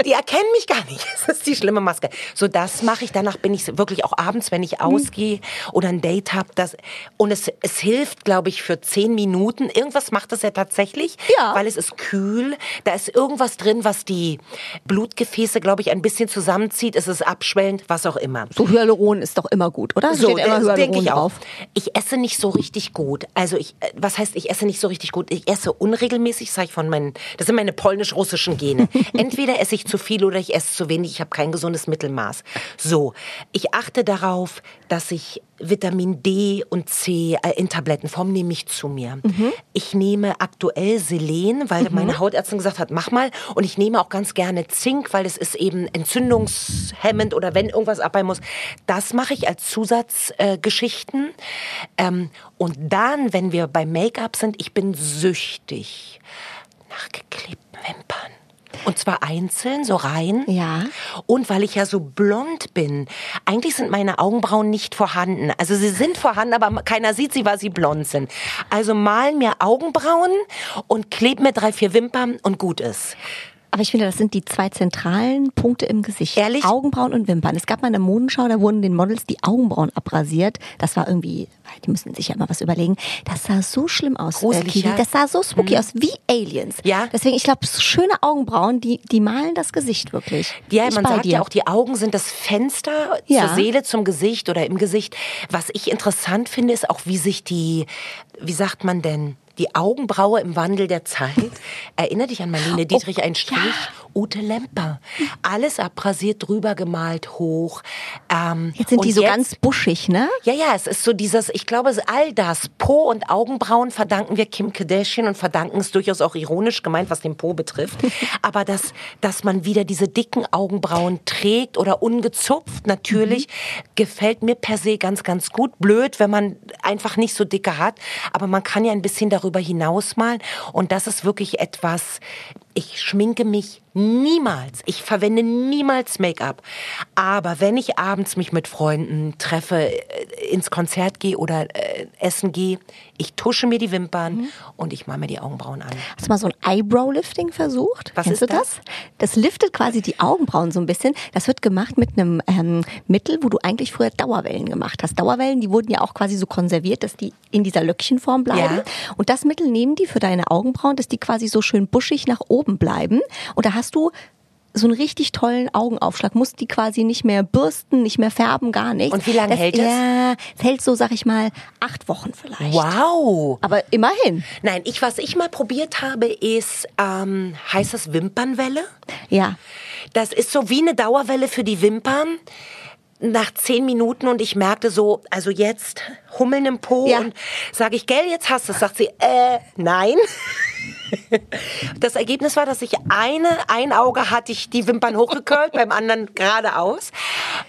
die erkennen mich gar nicht. Das ist die schlimme Maske. So, das mache ich. Danach bin ich wirklich auch abends, wenn ich ausgehe oder ein Date habe. Das, und es, es hilft, glaube ich, für zehn Minuten. Irgendwas macht das ja tatsächlich, Ja. weil es ist kühl. Da ist irgendwas drin, was die Blutgefäße, glaube ich, ein bisschen zusammenzieht. Es ist abschwellend, was auch immer. So Hyaluron ist doch immer gut, oder? So, Steht immer das denke Hyaluron ich auch. drauf. Ich esse nicht so richtig gut. Also ich, äh, was heißt, ich esse nicht so richtig gut? Ich esse unregelmäßig, sage ich von meinen, das sind meine polnisch-russischen Gene. Entweder esse ich zu viel oder ich esse zu wenig. Ich habe kein gesundes Mittelmaß. So, ich achte darauf, dass ich Vitamin D und C äh, in Tablettenform nehme ich zu mir. Mhm. Ich nehme aktuell Selen, weil meine Hautärztin gesagt hat, mach mal. Und ich nehme auch ganz gerne Zink, weil es ist eben entzündungshemmend oder wenn irgendwas abheilen muss. Das mache ich als Zusatzgeschichten. Äh, ähm, und dann, wenn wir bei Make-up sind, ich bin süchtig nach geklebten Wimpern. Und zwar einzeln, so rein. Ja. Und weil ich ja so blond bin, eigentlich sind meine Augenbrauen nicht vorhanden. Also sie sind vorhanden, aber keiner sieht sie, weil sie blond sind. Also malen mir Augenbrauen und kleb mir drei, vier Wimpern und gut ist. Aber ich finde, das sind die zwei zentralen Punkte im Gesicht. Ehrlich? Augenbrauen und Wimpern. Es gab mal eine Modenschau, da wurden den Models die Augenbrauen abrasiert. Das war irgendwie, die müssen sich ja immer was überlegen. Das sah so schlimm aus, äh, Gruselig, ja. Mhm. Das sah so spooky aus, wie Aliens. Ja. Deswegen, ich glaube, schöne Augenbrauen, die, die malen das Gesicht wirklich. Ja, Ich man sagt dir. ja auch, die Augen sind das Fenster Ja. zur Seele, zum Gesicht oder im Gesicht. Was ich interessant finde, ist auch, wie sich die, wie sagt man denn, die Augenbraue im Wandel der Zeit. Erinner dich an Marlene Dietrich, ein Strich, Ute Lemper. Alles abrasiert, drüber gemalt, hoch. Ähm, Jetzt sind die so jetzt- ganz buschig, ne? ja, ja, es ist so dieses, ich glaube, all das, Po und Augenbrauen verdanken wir Kim Kardashian und verdanken es durchaus auch ironisch gemeint, was den Po betrifft. Aber dass, dass man wieder diese dicken Augenbrauen trägt oder ungezupft, natürlich, gefällt mir per se ganz, ganz gut. Blöd, wenn man einfach nicht so dicke hat. Aber man kann ja ein bisschen darüber hinaus malen. Und das ist wirklich etwas, ich schminke mich niemals. Ich verwende niemals Make-up. Aber wenn ich abends mich mit Freunden treffe, äh, ins Konzert gehe oder äh, essen gehe, ich tusche mir die Wimpern Mhm. und ich male mir die Augenbrauen an. Hast du mal so ein Eyebrow-Lifting versucht? Was Kennst ist du das? Das liftet quasi die Augenbrauen so ein bisschen. Das wird gemacht mit einem ähm, Mittel, wo du eigentlich früher Dauerwellen gemacht hast. Dauerwellen, die wurden ja auch quasi so konserviert, dass die in dieser Löckchenform bleiben. Ja. Und das Mittel nehmen die für deine Augenbrauen, dass die quasi so schön buschig nach oben bleiben. Und da hast du so einen richtig tollen Augenaufschlag, musst die quasi nicht mehr bürsten, nicht mehr färben, gar nichts. Und wie lange hält es? Ja, es hält so, sag ich mal, acht Wochen vielleicht. Wow! Aber immerhin. Nein, ich, was ich mal probiert habe, ist, ähm, heißt das Wimpernwelle? Ja. Das ist so wie eine Dauerwelle für die Wimpern. Nach zehn Minuten und ich merkte so, also jetzt Hummeln im Po Ja. und sage ich, gell, jetzt hast du es. Sagt sie, äh, nein. Das Ergebnis war, dass ich eine, ein Auge hatte ich die Wimpern hochgekurlt, beim anderen geradeaus.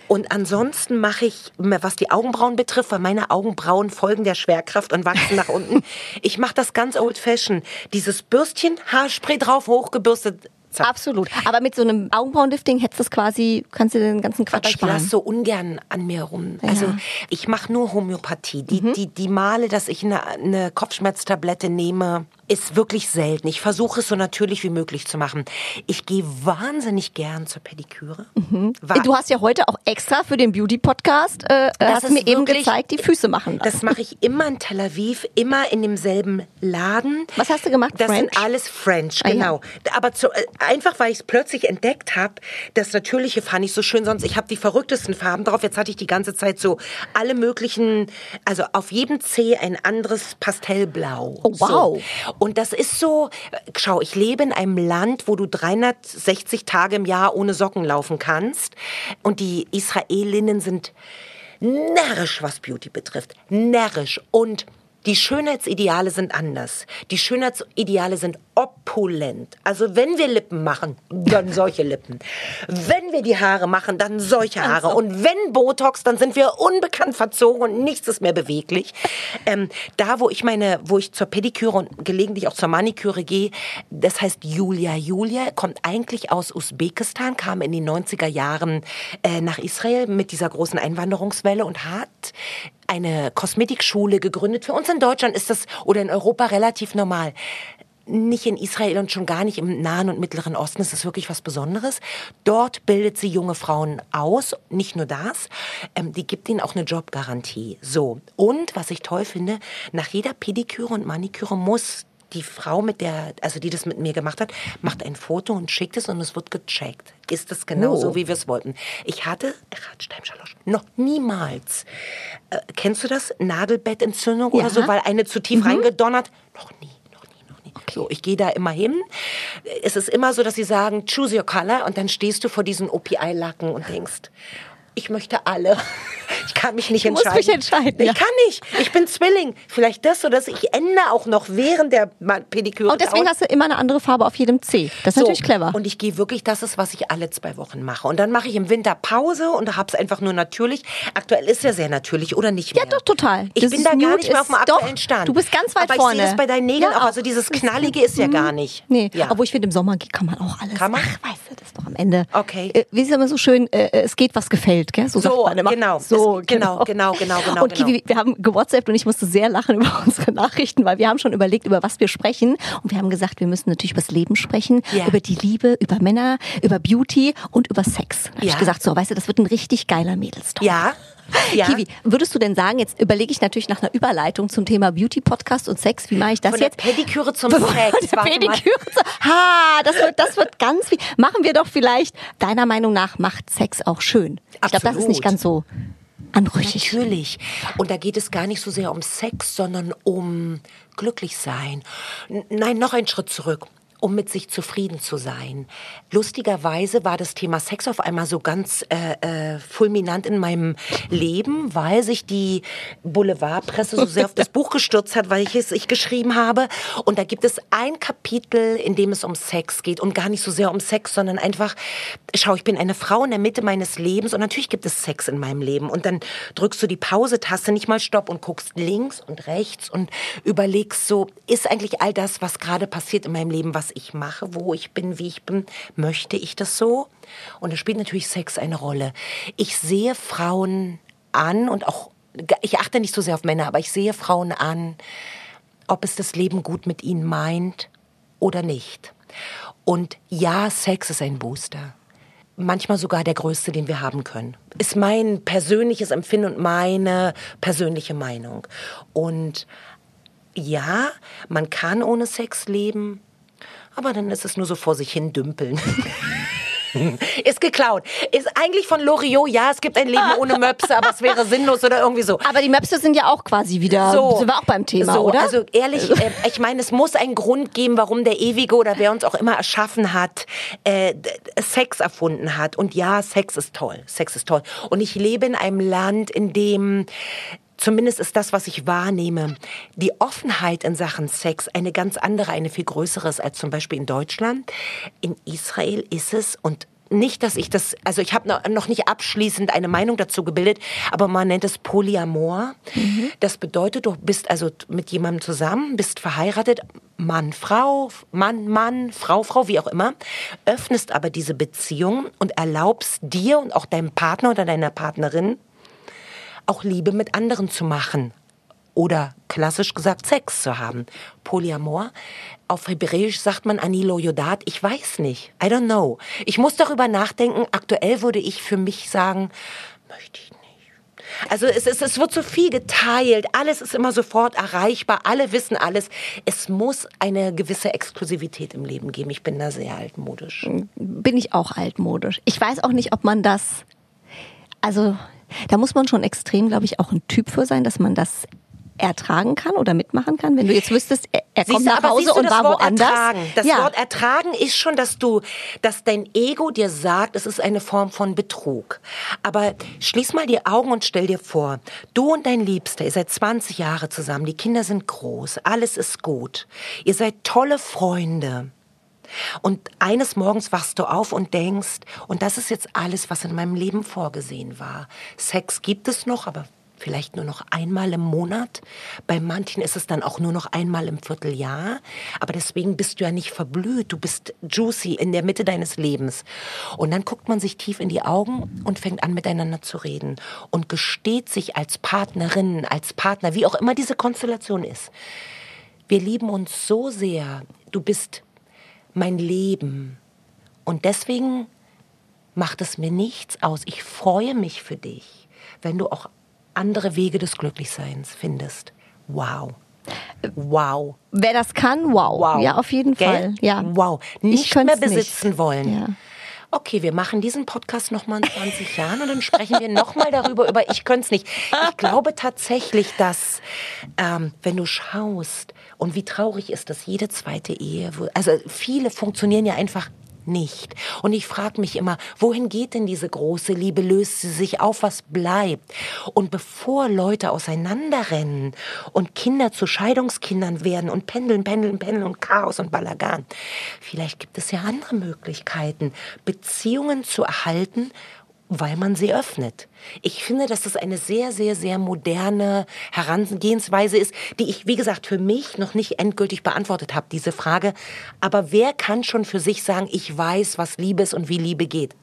Und ansonsten mache ich, was die Augenbrauen betrifft, weil meine Augenbrauen folgen der Schwerkraft und wachsen nach unten. Ich mache das ganz old fashioned. Dieses Bürstchen, Haarspray drauf, hochgebürstet. Zack. Absolut. Aber mit so einem Augenbrauenlifting hättest du quasi, kannst du den ganzen Aber Quatsch ich sparen. lasse so ungern an mir rum. Ja. Also ich mache nur Homöopathie. Die, die, die Male, dass ich eine, eine Kopfschmerztablette nehme, ist wirklich selten. Ich versuche es so natürlich wie möglich zu machen. Ich gehe wahnsinnig gern zur Pediküre. Wa- Du hast ja heute auch extra für den Beauty-Podcast, äh, Das hast mir eben wirklich- gezeigt, die Füße machen lassen. Das mache ich immer in Tel Aviv, immer in demselben Laden. Was hast du gemacht? Das French? sind alles French, Ah, ja. genau. Aber zu, äh, einfach, weil ich es plötzlich entdeckt habe, das Natürliche fand ich so schön. Sonst, ich habe die verrücktesten Farben drauf. Jetzt hatte ich die ganze Zeit so alle möglichen, also auf jedem Zeh ein anderes Pastellblau. Oh, wow. So. Und das ist so, schau, ich lebe in einem Land, wo du 360 Tage im Jahr ohne Socken laufen kannst. Und die Israelinnen sind närrisch, was Beauty betrifft. Närrisch. Und die Schönheitsideale sind anders. Die Schönheitsideale sind opulent. Also wenn wir Lippen machen, dann solche Lippen. Wenn wir die Haare machen, dann solche Haare. Und wenn Botox, dann sind wir unbekannt verzogen und nichts ist mehr beweglich. Ähm, da, wo ich meine, wo ich zur Pediküre und gelegentlich auch zur Maniküre gehe, das heißt Julia. Julia kommt eigentlich aus Usbekistan, kam in den 90er Jahren äh, nach Israel mit dieser großen Einwanderungswelle und hat eine Kosmetikschule gegründet. Für uns in Deutschland ist das oder in Europa relativ normal nicht in Israel und schon gar nicht im Nahen und Mittleren Osten. Das ist wirklich was Besonderes. Dort bildet sie junge Frauen aus. Nicht nur das, ähm, die gibt ihnen auch eine Jobgarantie. So. Und was ich toll finde, nach jeder Pediküre und Maniküre muss die Frau, mit der, also die das mit mir gemacht hat, macht ein Foto und schickt es und es wird gecheckt. Ist es genau oh. so, wie wir es wollten? Ich hatte, noch niemals, äh, kennst du das? Nagelbettentzündung ja. oder so, weil eine zu tief mhm. reingedonnert? Noch nie. So, ich gehe da immer hin. Es ist immer so, dass sie sagen, choose your color und dann stehst du vor diesen OPI-Lacken und denkst, ich möchte alle. Ich kann mich nicht ich entscheiden. Muss mich entscheiden. Ich kann nicht. Ich bin Zwilling. Vielleicht das oder das. Ich ändere auch noch während der Pediküre. Und deswegen hast du immer eine andere Farbe auf jedem C. Das ist so. natürlich clever. Und ich gehe wirklich, das ist, was ich alle zwei Wochen mache. Und dann mache ich im Winter Pause und habe es einfach nur natürlich. Aktuell ist ja sehr natürlich, oder nicht mehr? Ja, doch, total. Ich das bin da gar nicht mehr auf dem aktuellen doch, Stand. Du bist ganz weit Aber vorne. ich sehe das bei deinen Nägeln ja, auch. Also dieses Knallige ist ja mhm. gar nicht. Nee, ja. obwohl ich finde, im Sommer kann man auch alles. Kann man? Ach, weißt du, das ist doch am Ende. Okay. Äh, wie ist es immer so schön, äh, es geht, was gefällt, gell? So, so genau. So, es, genau, genau, genau, genau. Und Kiwi, wir haben gewhatsappt und ich musste sehr lachen über unsere Nachrichten, weil wir haben schon überlegt, über was wir sprechen. Und wir haben gesagt, wir müssen natürlich über das Leben sprechen, Ja. über die Liebe, über Männer, über Beauty und über Sex. Da hab Ja. ich gesagt, so, weißt du, das wird ein richtig geiler Mädelstalk. Ja. Ja. Kiwi, würdest du denn sagen, jetzt überlege ich natürlich nach einer Überleitung zum Thema Beauty-Podcast und Sex, wie mache ich das Von jetzt? Pediküre zum Von Sex. mal. Pediküre zu, ha, das wird, das wird ganz viel. Machen wir doch vielleicht, deiner Meinung nach, macht Sex auch schön. Ich glaube, das ist nicht ganz so anrüchig. Natürlich. Und da geht es gar nicht so sehr um Sex, sondern um glücklich sein. Nein, noch einen Schritt zurück. Um mit sich zufrieden zu sein. Lustigerweise war das Thema Sex auf einmal so ganz äh, äh, fulminant in meinem Leben, weil sich die Boulevardpresse so sehr auf das Buch gestürzt hat, weil ich es ich geschrieben habe. Und da gibt es ein Kapitel, in dem es um Sex geht und gar nicht so sehr um Sex, sondern einfach, schau, ich bin eine Frau in der Mitte meines Lebens und natürlich gibt es Sex in meinem Leben. Und dann drückst du die Pause-Taste, nicht mal Stopp und guckst links und rechts und überlegst so, ist eigentlich all das, was gerade passiert in meinem Leben, was ich mache, wo ich bin, wie ich bin, möchte ich das so? Und da spielt natürlich Sex eine Rolle. Ich sehe Frauen an und auch, ich achte nicht so sehr auf Männer, aber ich sehe Frauen an, ob es das Leben gut mit ihnen meint oder nicht. Und ja, Sex ist ein Booster. Manchmal sogar der größte, den wir haben können. Ist mein persönliches Empfinden und meine persönliche Meinung. Und ja, man kann ohne Sex leben, aber dann ist es nur so vor sich hin dümpeln. ist geklaut. Ist eigentlich von Loriot, ja, es gibt ein Leben ohne Möpse, aber es wäre sinnlos oder irgendwie so. Aber die Möpse sind ja auch quasi wieder, So. sind wir auch beim Thema, so, oder? Also ehrlich, äh, ich meine, es muss einen Grund geben, warum der Ewige oder wer uns auch immer erschaffen hat, äh, Sex erfunden hat. Und ja, Sex ist toll. Sex ist toll. Und ich lebe in einem Land, in dem Zumindest ist das, was ich wahrnehme, die Offenheit in Sachen Sex eine ganz andere, eine viel größere ist als zum Beispiel in Deutschland. In Israel ist es und nicht, dass ich das, also ich habe noch- nicht abschließend eine Meinung dazu gebildet, aber man nennt es Polyamor. Das bedeutet, du bist also mit jemandem zusammen, bist verheiratet, Mann, Frau, Mann, Mann, Frau, Frau, wie auch immer, öffnest aber diese Beziehung und erlaubst dir und auch deinem Partner oder deiner Partnerin auch Liebe mit anderen zu machen. Oder klassisch gesagt Sex zu haben. Polyamor. Auf Hebräisch sagt man Anilo Yodat. Ich weiß nicht. I don't know. Ich muss darüber nachdenken. Aktuell würde ich für mich sagen, möchte ich nicht. Also es, es, es wird so viel geteilt, alles ist immer sofort erreichbar, alle wissen alles. Es muss eine gewisse Exklusivität im Leben geben. Ich bin da sehr altmodisch. bin ich auch altmodisch. Ich weiß auch nicht, ob man das, also da muss man schon extrem, glaube ich, auch ein Typ für sein, dass man das ertragen kann oder mitmachen kann. Wenn du jetzt wüsstest, er, er kommt nach Hause und das war Wort woanders. Ertragen. Das ja. Wort ertragen ist schon, dass du, dass dein Ego dir sagt, es ist eine Form von Betrug. Aber schließ mal die Augen und stell dir vor, du und dein Liebster, ihr seid 20 Jahre zusammen, die Kinder sind groß, alles ist gut. Ihr seid tolle Freunde. Und eines Morgens wachst du auf und denkst, und das ist jetzt alles, was in meinem Leben vorgesehen war. Sex gibt es noch, aber vielleicht nur noch einmal im Monat. Bei manchen ist es dann auch nur noch einmal im Vierteljahr. Aber deswegen bist du ja nicht verblüht. Du bist juicy in der Mitte deines Lebens. Und dann guckt man sich tief in die Augen und fängt an, miteinander zu reden. Und gesteht sich als Partnerin, als Partner, wie auch immer diese Konstellation ist. Wir lieben uns so sehr. Du bist mein Leben. Und deswegen macht es mir nichts aus. Ich freue mich für dich, wenn du auch andere Wege des Glücklichseins findest. Wow. Wow. Wer das kann, wow. Wow. Ja, auf jeden Gell? Fall. Ja. Wow. Ich Nicht mehr besitzen nicht. wollen. Ja. Okay, wir machen diesen Podcast noch mal in 20 Jahren und dann sprechen wir noch mal darüber, über ich könnte es nicht. Ich glaube tatsächlich, dass, ähm, wenn du schaust, und wie traurig ist das, jede zweite Ehe, also viele funktionieren ja einfach nicht. Und ich frage mich immer, wohin geht denn diese große Liebe? Löst sie sich auf? Was bleibt? Und bevor Leute auseinanderrennen und Kinder zu Scheidungskindern werden und pendeln, pendeln, pendeln und Chaos und Balagan, vielleicht gibt es ja andere Möglichkeiten, Beziehungen zu erhalten, weil man sie öffnet. Ich finde, dass das eine sehr, sehr, sehr moderne Herangehensweise ist, die ich, wie gesagt, für mich noch nicht endgültig beantwortet habe, diese Frage. Aber wer kann schon für sich sagen, ich weiß, was Liebe ist und wie Liebe geht?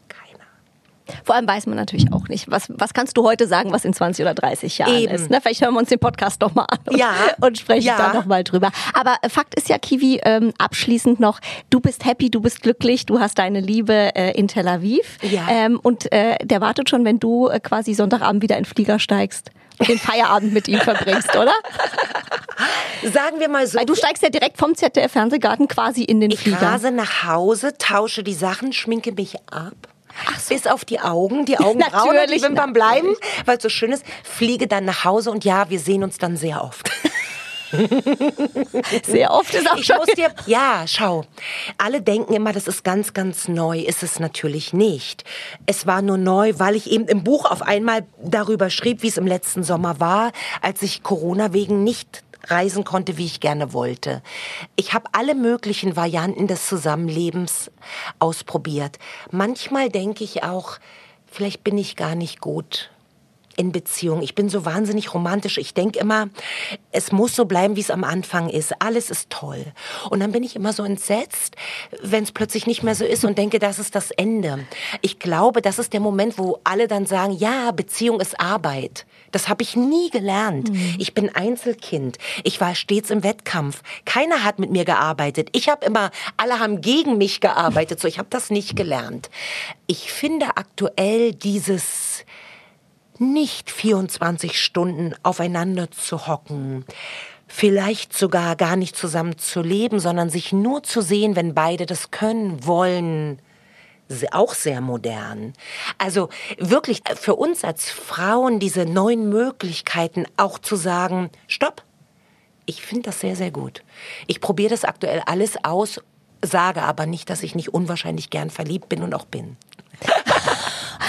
Vor allem weiß man natürlich auch nicht, was, was kannst du heute sagen, was in 20 oder 30 Jahren Eben. ist. Ne? Vielleicht hören wir uns den Podcast doch mal an und, Ja. und sprechen Ja. da noch mal drüber. Aber äh, Fakt ist ja, Kiwi, ähm, abschließend noch, du bist happy, du bist glücklich, du hast deine Liebe äh, in Tel Aviv. Ja. Ähm, und äh, der wartet schon, wenn du äh, quasi Sonntagabend wieder in den Flieger steigst und den Feierabend mit ihm verbringst, oder? Sagen wir mal so. Weil du steigst ja direkt vom ZDF-Fernsehgarten quasi in den Ich Flieger. rase nach Hause, tausche die Sachen, schminke mich ab. Bis auf die Augen, die Augenbrauen die Wimpern bleiben, weil es so schön ist. Fliege dann nach Hause und ja, wir sehen uns dann sehr oft. Sehr oft ist auch Ich muss dir, ja, schau. Alle denken immer, das ist ganz, ganz neu. Ist es natürlich nicht. Es war nur neu, weil ich eben im Buch auf einmal darüber schrieb, wie es im letzten Sommer war, als ich Corona wegen nicht reisen konnte, wie ich gerne wollte. Ich habe alle möglichen Varianten des Zusammenlebens ausprobiert. Manchmal denke ich auch, vielleicht bin ich gar nicht gut in Beziehung. Ich bin so wahnsinnig romantisch. Ich denke immer, es muss so bleiben, wie es am Anfang ist. Alles ist toll. Und dann bin ich immer so entsetzt, wenn es plötzlich nicht mehr so ist und denke, das ist das Ende. Ich glaube, das ist der Moment, wo alle dann sagen, ja, Beziehung ist Arbeit. Das habe ich nie gelernt. Ich bin Einzelkind. Ich war stets im Wettkampf. Keiner hat mit mir gearbeitet. Ich habe immer, alle haben gegen mich gearbeitet. So, ich habe das nicht gelernt. Ich finde aktuell dieses nicht 24 Stunden aufeinander zu hocken, vielleicht sogar gar nicht zusammen zu leben, sondern sich nur zu sehen, wenn beide das können, wollen, auch sehr modern. Also wirklich für uns als Frauen diese neuen Möglichkeiten auch zu sagen, stopp, ich finde das sehr, sehr gut. Ich probiere das aktuell alles aus, sage aber nicht, dass ich nicht unwahrscheinlich gern verliebt bin und auch bin.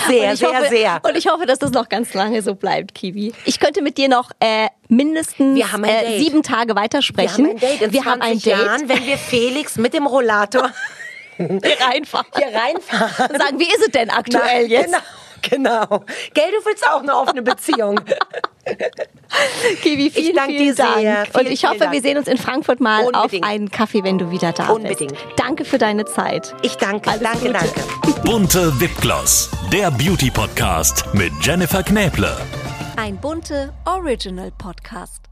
Sehr, sehr, hoffe, sehr. Und ich hoffe, dass das noch ganz lange so bleibt, Kiwi. Ich könnte mit dir noch äh, mindestens Wir haben ein äh, sieben Tage Wir weitersprechen. haben ein Date in Wir 20 haben ein Date. Jahren, wenn wir Felix mit dem Rollator Hier reinfahren. hier reinfahren. Und sagen, wie ist es denn aktuell Na, jetzt? Genau, genau. Gell, du willst auch eine offene Beziehung. Kiwi, vielen, danke vielen dir Dank. sehr. Und Vielen, ich vielen hoffe, wir Dank. sehen uns in Frankfurt mal Unbedingt. auf einen Kaffee, wenn du wieder da Unbedingt. bist. Danke für deine Zeit. Ich danke, Alles danke, Gute. danke. Bunte Wipgloss, der Beauty Podcast mit Jennifer Knäble. Ein bunte Original Podcast.